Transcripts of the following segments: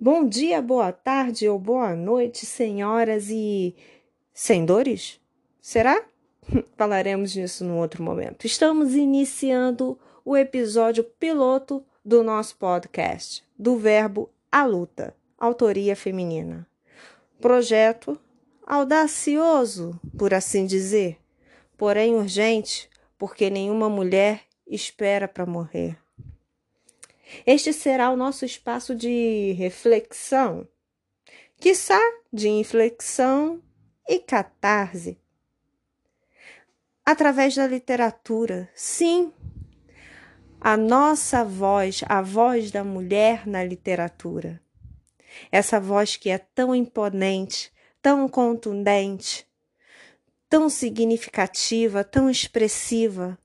Bom dia, boa tarde ou boa noite, senhoras e senhores? Será? Falaremos disso num outro momento. Estamos iniciando o episódio piloto do nosso podcast, do verbo a luta, autoria feminina. Projeto audacioso, por assim dizer, porém urgente, porque nenhuma mulher espera para morrer. Este será o nosso espaço de reflexão, quiçá de inflexão e catarse. Através da literatura, sim, a nossa voz, a voz da mulher na literatura. Essa voz que é tão imponente, tão contundente, tão significativa, tão expressiva,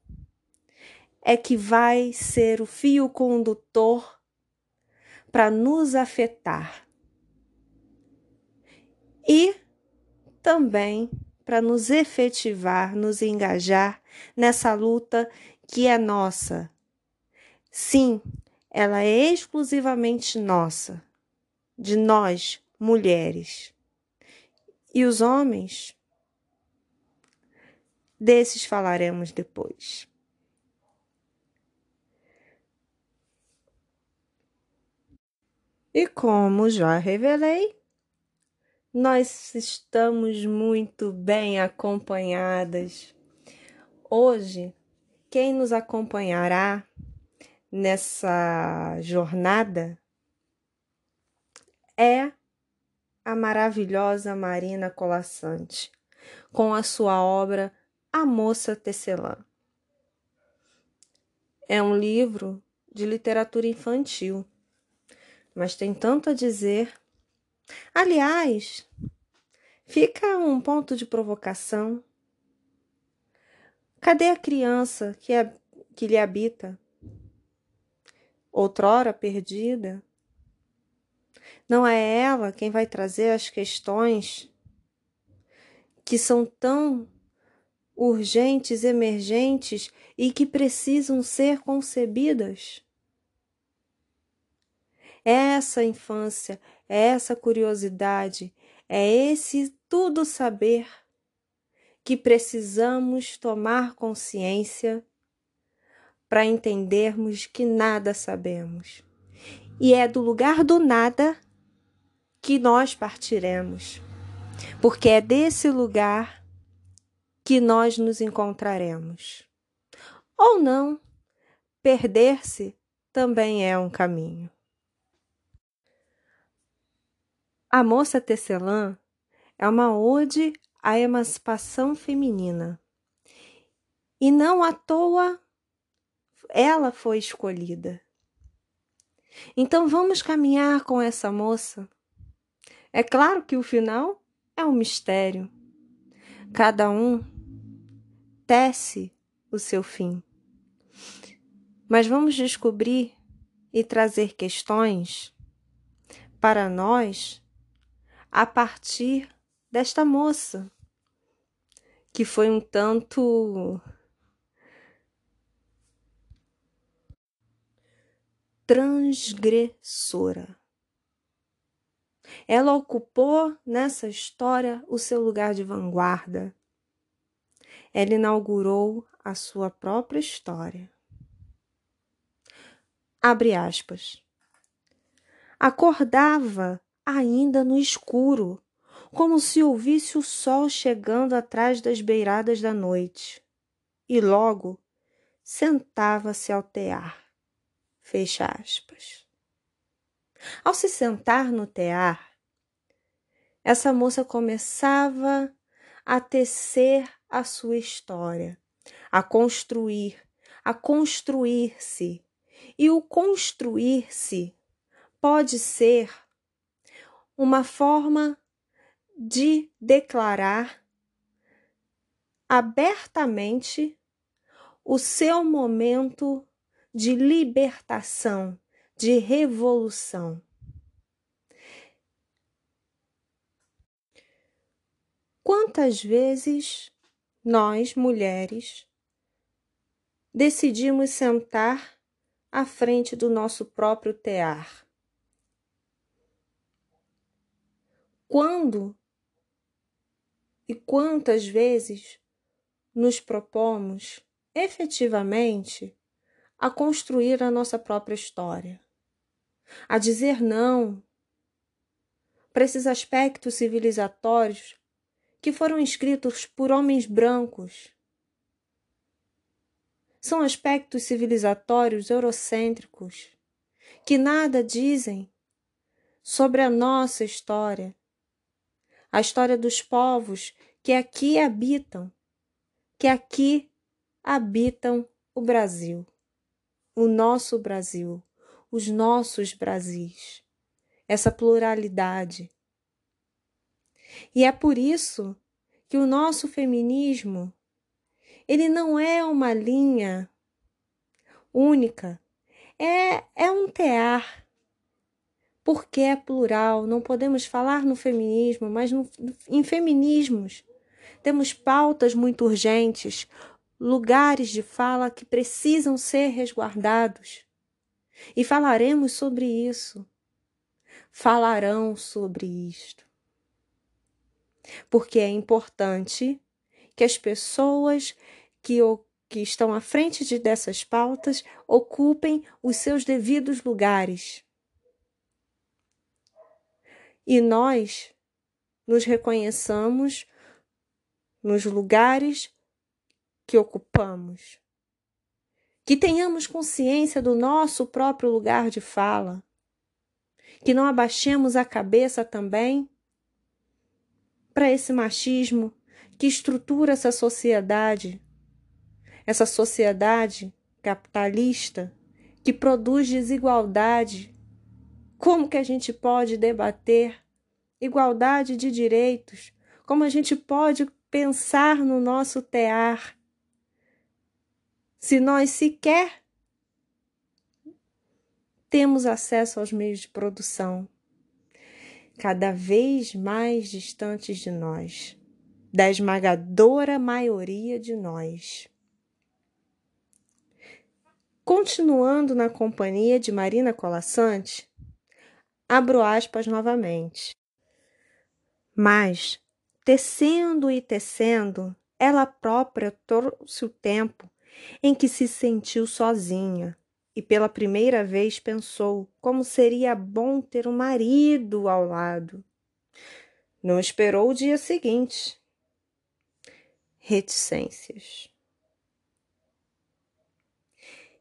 é que vai ser o fio condutor para nos afetar e também para nos efetivar, nos engajar nessa luta que é nossa. Sim, ela é exclusivamente nossa, de nós, mulheres. E os homens? Desses falaremos depois. E como já revelei, nós estamos muito bem acompanhadas. Hoje, quem nos acompanhará nessa jornada é a maravilhosa Marina Colassante, com a sua obra A Moça Tecelã. É um livro de literatura infantil mas tem tanto a dizer. Aliás, fica um ponto de provocação. Cadê a criança que, é, que lhe habita? Outrora perdida? Não é ela quem vai trazer as questões que são tão urgentes, emergentes e que precisam ser concebidas? Essa infância, essa curiosidade, é esse tudo saber que precisamos tomar consciência para entendermos que nada sabemos. E é do lugar do nada que nós partiremos, porque é desse lugar que nós nos encontraremos. Ou não, perder-se também é um caminho. A Moça Tecelã é uma ode à emancipação feminina. E não à toa ela foi escolhida. Então vamos caminhar com essa moça. É claro que o final é um mistério. Cada um tece o seu fim. Mas vamos descobrir e trazer questões para nós a partir desta moça, que foi um tanto transgressora. Ela ocupou nessa história o seu lugar de vanguarda. Ela inaugurou a sua própria história. Abre aspas. Acordava ainda no escuro, como se ouvisse o sol chegando atrás das beiradas da noite. E logo sentava-se ao tear. Fecha aspas. Ao se sentar no tear, essa moça começava a tecer a sua história, a construir, a construir-se. E o construir-se pode ser uma forma de declarar abertamente o seu momento de libertação, de revolução. Quantas vezes nós, mulheres, decidimos sentar à frente do nosso próprio tear? Quando e quantas vezes nos propomos efetivamente a construir a nossa própria história, a dizer não para esses aspectos civilizatórios que foram escritos por homens brancos. São aspectos civilizatórios eurocêntricos que nada dizem sobre a nossa história, a história dos povos que aqui habitam, que aqui habitam o Brasil, o nosso Brasil, os nossos Brasis, essa pluralidade. E é por isso que o nosso feminismo ele não é uma linha única, é, é um tear, porque é plural. Não podemos falar no feminismo, mas no, em feminismos temos pautas muito urgentes, lugares de fala que precisam ser resguardados. E falaremos sobre isso. Falarão sobre isto. Porque é importante que as pessoas que, que estão à frente de dessas pautas ocupem os seus devidos lugares. E nós nos reconheçamos nos lugares que ocupamos. Que tenhamos consciência do nosso próprio lugar de fala. Que não abaixemos a cabeça também para esse machismo que estrutura essa sociedade, essa sociedade capitalista que produz desigualdade. Como que a gente pode debater igualdade de direitos? Como a gente pode pensar no nosso tear se nós sequer temos acesso aos meios de produção, cada vez mais distantes de nós, da esmagadora maioria de nós. Continuando na companhia de Marina Colassante, abro aspas novamente. Mas, tecendo e tecendo, ela própria trouxe o tempo em que se sentiu sozinha e pela primeira vez pensou como seria bom ter um marido ao lado. Não esperou o dia seguinte. Reticências.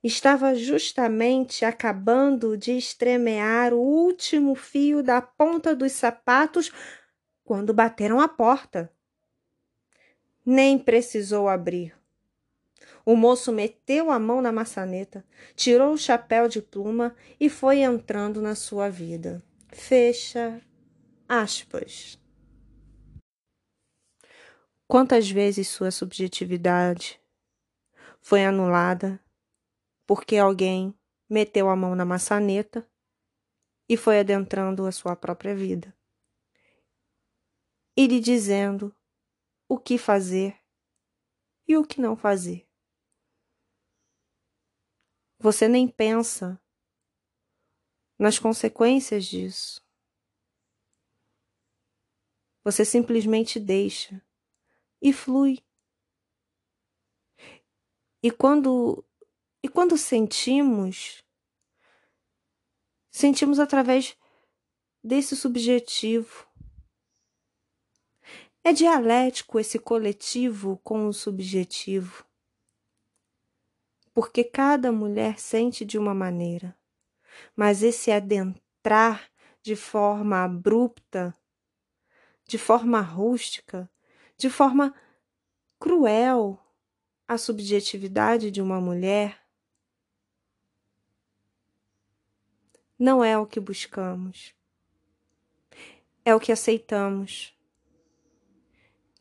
Estava justamente acabando de estremear o último fio da ponta dos sapatos quando bateram a porta. Nem precisou abrir. O moço meteu a mão na maçaneta, tirou o chapéu de pluma e foi entrando na sua vida. Fecha aspas. Quantas vezes sua subjetividade foi anulada porque alguém meteu a mão na maçaneta e foi adentrando a sua própria vida e lhe dizendo o que fazer e o que não fazer. Você nem pensa nas consequências disso. Você simplesmente deixa e flui. E quando e quando sentimos sentimos através desse subjetivo. É dialético esse coletivo com o subjetivo porque cada mulher sente de uma maneira. Mas esse adentrar de forma abrupta, de forma rústica, de forma cruel a subjetividade de uma mulher, não é o que buscamos, é o que aceitamos.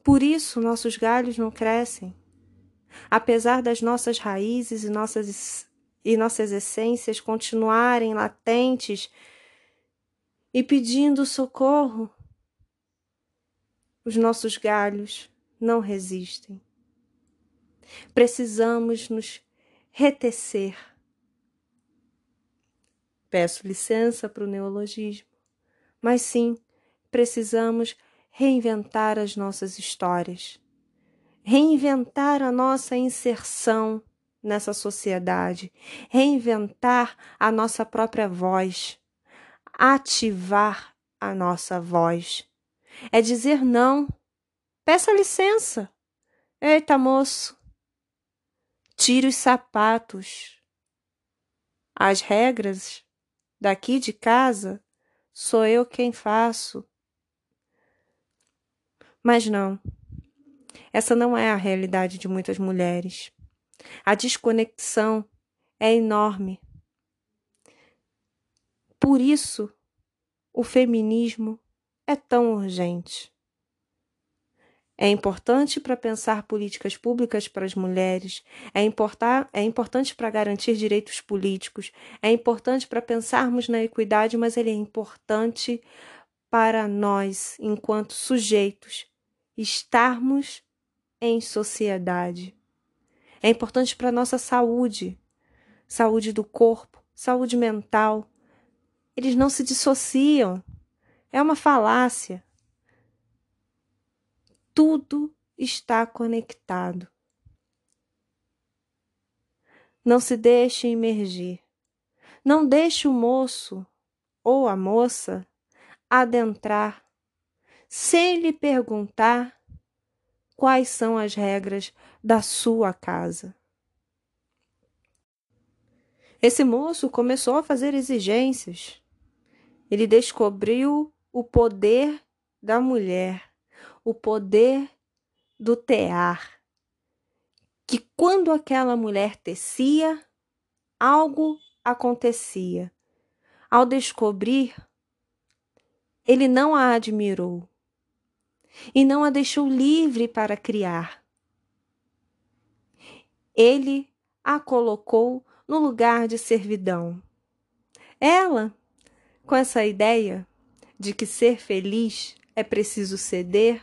Por isso nossos galhos não crescem apesar das nossas raízes e nossas, e nossas essências continuarem latentes e pedindo socorro, os nossos galhos não resistem. Precisamos nos retecer. Peço licença para o neologismo, mas sim, precisamos reinventar as nossas histórias, reinventar a nossa inserção nessa sociedade, reinventar a nossa própria voz, ativar a nossa voz. É dizer não. Peça licença. Eita, moço. Tire os sapatos. As regras daqui de casa sou eu quem faço. Mas não. Essa não é a realidade de muitas mulheres. A desconexão é enorme. Por isso, o feminismo é tão urgente. É importante para pensar políticas públicas para as mulheres, é, importar, é importante para garantir direitos políticos, é importante para pensarmos na equidade, mas ele é importante para nós, enquanto sujeitos, estarmos em sociedade. É importante para a nossa saúde, saúde do corpo, saúde mental. Eles não se dissociam. É uma falácia. Tudo está conectado. Não se deixe emergir. Não deixe o moço ou a moça adentrar sem lhe perguntar quais são as regras da sua casa. Esse moço começou a fazer exigências. Ele descobriu o poder da mulher, o poder do tear. Que quando aquela mulher tecia, algo acontecia. Ao descobrir, ele não a admirou e não a deixou livre para criar. Ele a colocou no lugar de servidão. Ela, com essa ideia de que ser feliz é preciso ceder,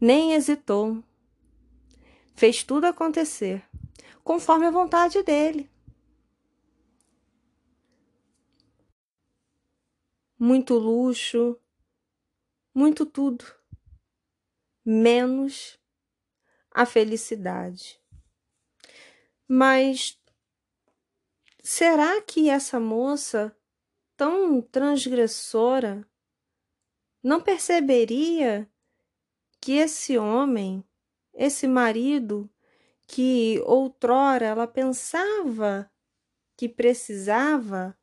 nem hesitou. Fez tudo acontecer, conforme a vontade dele. Muito luxo, muito tudo, menos a felicidade. Mas será que essa moça, tão transgressora, não perceberia que esse homem, esse marido, que outrora ela pensava que precisava,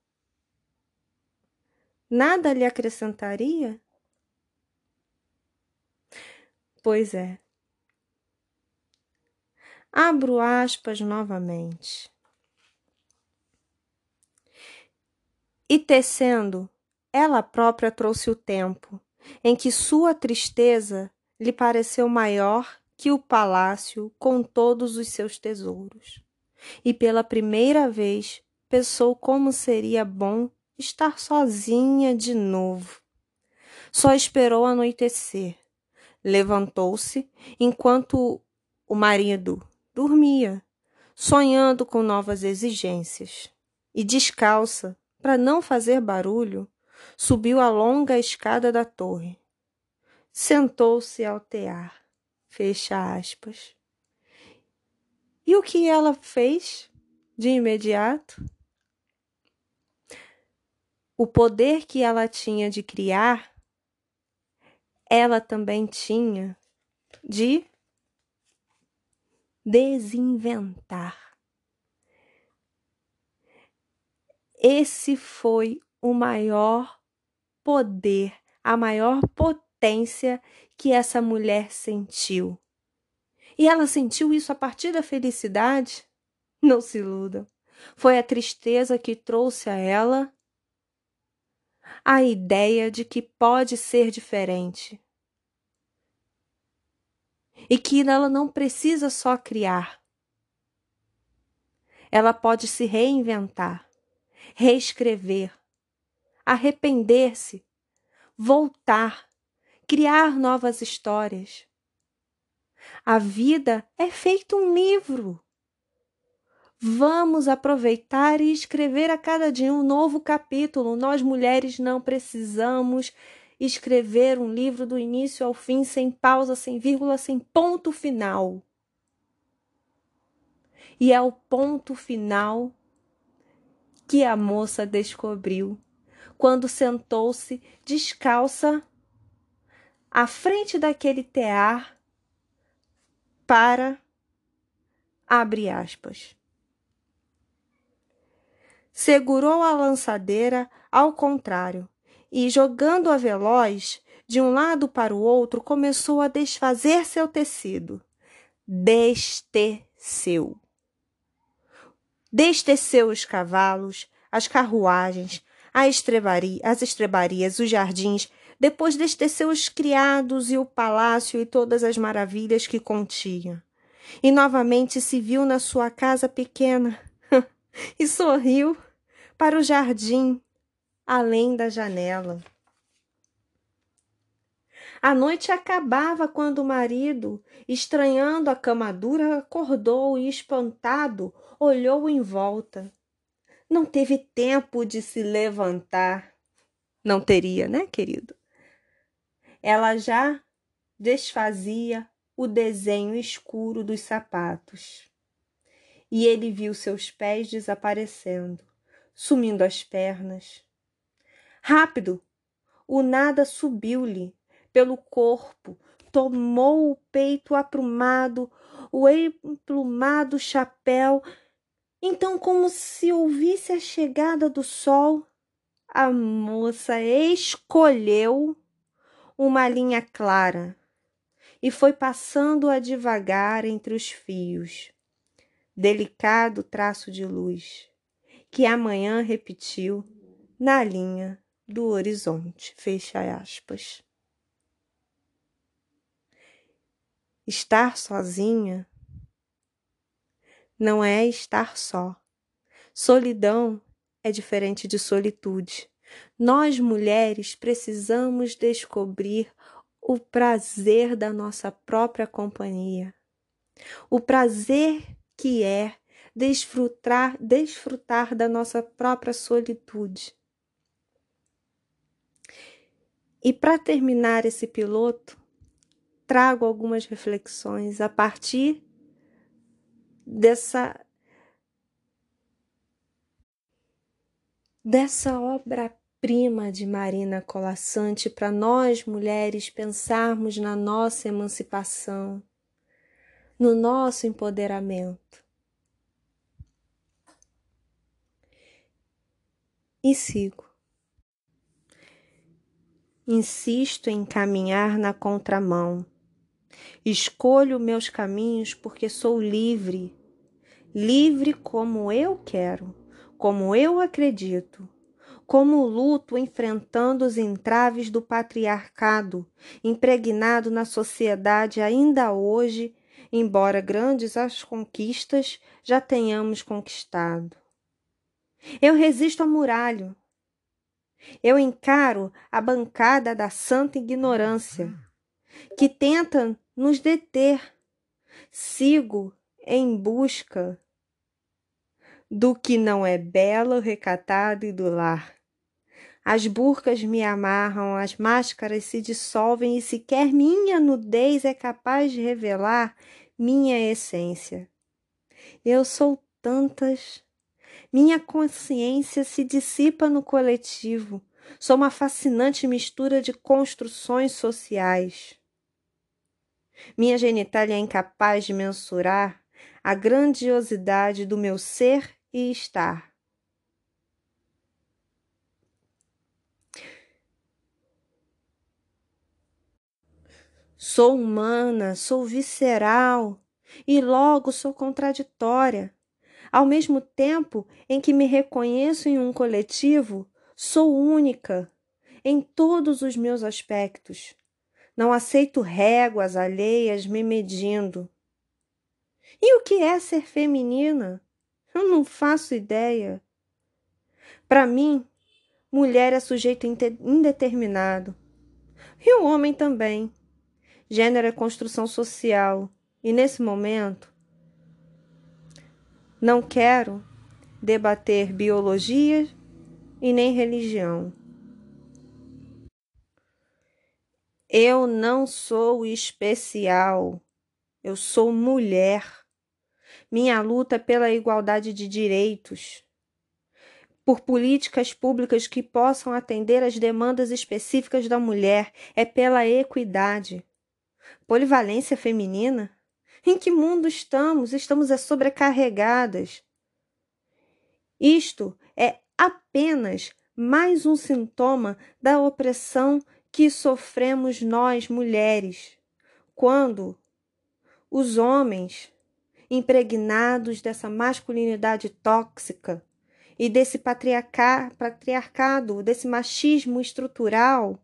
nada lhe acrescentaria? Pois é. Abro aspas novamente. E tecendo, ela própria trouxe o tempo em que sua tristeza lhe pareceu maior que o palácio com todos os seus tesouros. E pela primeira vez pensou como seria bom estar sozinha de novo. Só esperou anoitecer Levantou-se enquanto o marido dormia, sonhando com novas exigências. E descalça, para não fazer barulho, subiu a longa escada da torre. Sentou-se ao tear. Fecha aspas. E o que ela fez de imediato? O poder que ela tinha de criar ela também tinha de desinventar. Esse foi o maior poder, a maior potência que essa mulher sentiu. E ela sentiu isso a partir da felicidade? Não se iludam. Foi a tristeza que trouxe a ela a ideia de que pode ser diferente. E que ela não precisa só criar. Ela pode se reinventar, reescrever, arrepender-se, voltar, criar novas histórias. A vida é feito um livro. Vamos aproveitar e escrever a cada dia um novo capítulo. Nós mulheres não precisamos escrever um livro do início ao fim, sem pausa, sem vírgula, sem ponto final. E é o ponto final que a moça descobriu quando sentou-se descalça à frente daquele tear para abre aspas. Segurou a lançadeira ao contrário e, jogando a veloz de um lado para o outro, começou a desfazer seu tecido. Desteceu. Desteceu os cavalos, as carruagens, as estrebarias, os jardins, depois desteceu os criados e o palácio e todas as maravilhas que continha. E novamente se viu na sua casa pequena e sorriu para o jardim além da janela. A noite acabava quando o marido, estranhando a cama dura, acordou e, espantado, olhou em volta. Não teve tempo de se levantar. Não teria, né, querido? Ela já desfazia o desenho escuro dos sapatos. E ele viu seus pés desaparecendo, sumindo as pernas. Rápido! O nada subiu-lhe pelo corpo, tomou o peito aprumado, o emplumado chapéu. Então, como se ouvisse a chegada do sol, a moça escolheu uma linha clara e foi passando-a devagar entre os fios. Delicado traço de luz, que amanhã repetiu na linha do horizonte. Fecha aspas. Estar sozinha não é estar só. Solidão é diferente de solitude. Nós mulheres precisamos descobrir o prazer da nossa própria companhia, o prazer que é desfrutar, desfrutar da nossa própria solitude. E para terminar esse piloto, trago algumas reflexões a partir dessa dessa obra prima de Marina Colassante para nós mulheres pensarmos na nossa emancipação, no nosso empoderamento. E sigo. Insisto em caminhar na contramão. Escolho meus caminhos porque sou livre, livre como eu quero, como eu acredito como luto enfrentando os entraves do patriarcado, impregnado na sociedade ainda hoje, embora grandes as conquistas já tenhamos conquistado. Eu resisto à muralha. Eu encaro a bancada da santa ignorância, que tenta nos deter. Sigo em busca do que não é belo, recatado e do lar. As burcas me amarram, as máscaras se dissolvem e sequer minha nudez é capaz de revelar minha essência. Eu sou tantas. Minha consciência se dissipa no coletivo. Sou uma fascinante mistura de construções sociais. Minha genitália é incapaz de mensurar a grandiosidade do meu ser e estar. Sou humana, sou visceral e logo sou contraditória. Ao mesmo tempo em que me reconheço em um coletivo, sou única em todos os meus aspectos. Não aceito réguas alheias me medindo. E o que é ser feminina? Eu não faço ideia. Para mim, mulher é sujeito indeterminado. E o homem também. Gênero é construção social. E nesse momento, não quero debater biologia e nem religião. Eu não sou especial. Eu sou mulher. Minha luta é pela igualdade de direitos, por políticas públicas que possam atender às demandas específicas da mulher, é pela equidade. Polivalência feminina? Em que mundo estamos? Estamos é sobrecarregadas. Isto é apenas mais um sintoma da opressão que sofremos nós mulheres, quando os homens, impregnados dessa masculinidade tóxica e desse patriarcado, desse machismo estrutural,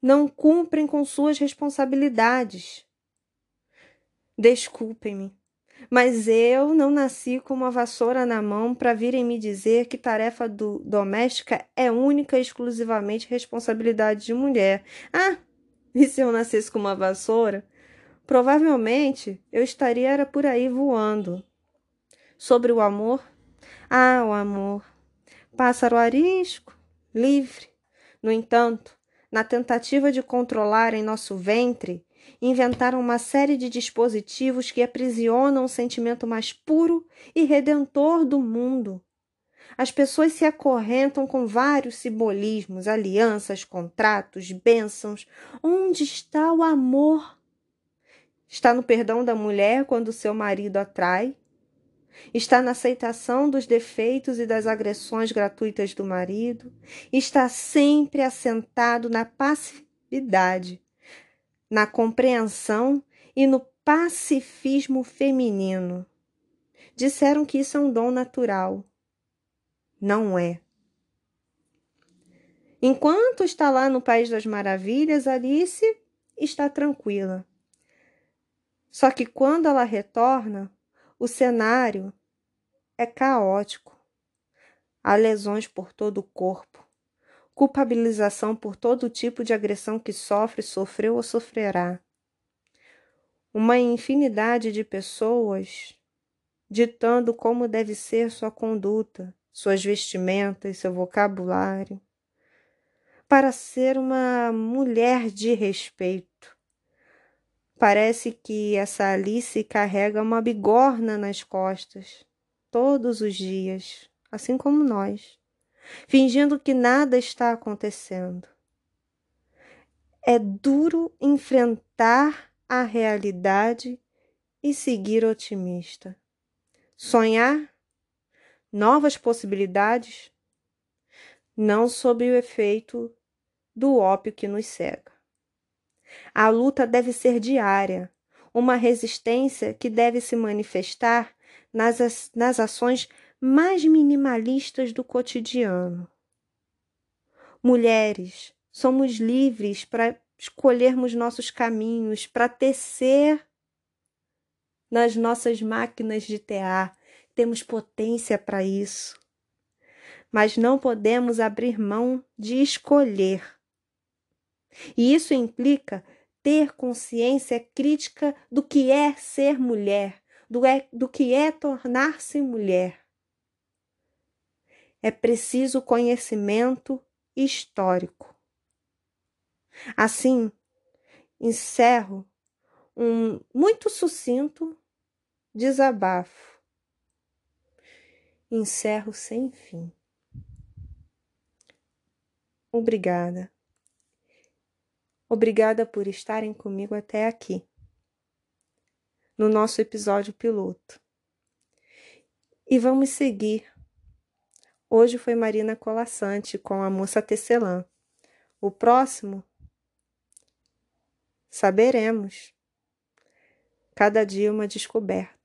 não cumprem com suas responsabilidades. Desculpem-me, mas eu não nasci com uma vassoura na mão para virem me dizer que tarefa do, doméstica é única e exclusivamente responsabilidade de mulher. Ah, e se eu nascesse com uma vassoura? Provavelmente eu estaria era por aí voando. Sobre o amor? Ah, o amor. Pássaro arisco, livre. No entanto, na tentativa de controlar em nosso ventre, inventaram uma série de dispositivos que aprisionam o sentimento mais puro e redentor do mundo. As pessoas se acorrentam com vários simbolismos, alianças, contratos, bênçãos. Onde está o amor? Está no perdão da mulher quando seu marido atrai? Está na aceitação dos defeitos e das agressões gratuitas do marido? Está sempre assentado na passividade na compreensão e no pacifismo feminino. Disseram que isso é um dom natural. Não é. Enquanto está lá no País das Maravilhas, Alice está tranquila. Só que quando ela retorna, o cenário é caótico. Há lesões por todo o corpo culpabilização por todo tipo de agressão que sofre, sofreu ou sofrerá. Uma infinidade de pessoas ditando como deve ser sua conduta, suas vestimentas, seu vocabulário, para ser uma mulher de respeito. Parece que essa Alice carrega uma bigorna nas costas todos os dias, assim como nós fingindo que nada está acontecendo. É duro enfrentar a realidade e seguir otimista. Sonhar novas possibilidades, não sob o efeito do ópio que nos cega. A luta deve ser diária, uma resistência que deve se manifestar nas, nas ações mais minimalistas do cotidiano. Mulheres, somos livres para escolhermos nossos caminhos, para tecer nas nossas máquinas de tear. Temos potência para isso. Mas não podemos abrir mão de escolher. E isso implica ter consciência crítica do que é ser mulher, do, é, do que é tornar-se mulher é preciso conhecimento histórico. Assim, encerro um muito sucinto desabafo. Encerro sem fim. Obrigada. Obrigada por estarem comigo até aqui, no nosso episódio piloto. E vamos seguir Hoje foi Marina Colassante com a moça tecelã. O próximo? Saberemos. Cada dia uma descoberta.